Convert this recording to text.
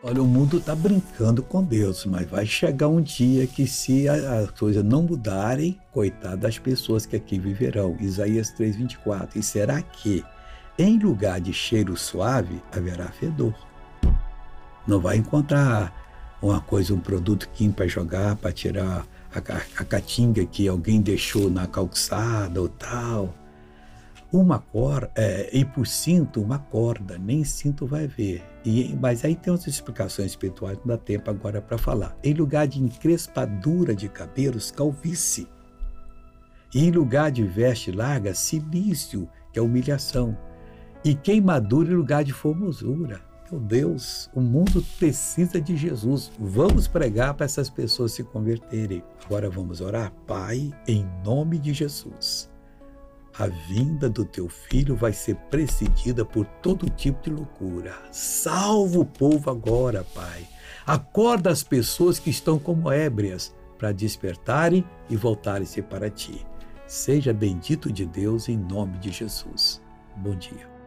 Olha, o mundo está brincando com Deus, mas vai chegar um dia que, se as coisas não mudarem, coitado das pessoas que aqui viverão. Isaías 3,24. E será que, em lugar de cheiro suave, haverá fedor? Não vai encontrar uma coisa, um produto químico para jogar, para tirar a, a, a caatinga que alguém deixou na calçada ou tal uma corda, é, e por cinto, uma corda, nem cinto vai ver. E, mas aí tem outras explicações espirituais, não dá tempo agora para falar. Em lugar de encrespadura de cabelos, calvície. E em lugar de veste larga, silício, que é humilhação. E queimadura em lugar de formosura. Meu Deus, o mundo precisa de Jesus. Vamos pregar para essas pessoas se converterem. Agora vamos orar. Pai, em nome de Jesus a vinda do teu filho vai ser precedida por todo tipo de loucura. Salva o povo agora, Pai. Acorda as pessoas que estão como ébrias para despertarem e voltarem-se para ti. Seja bendito de Deus em nome de Jesus. Bom dia.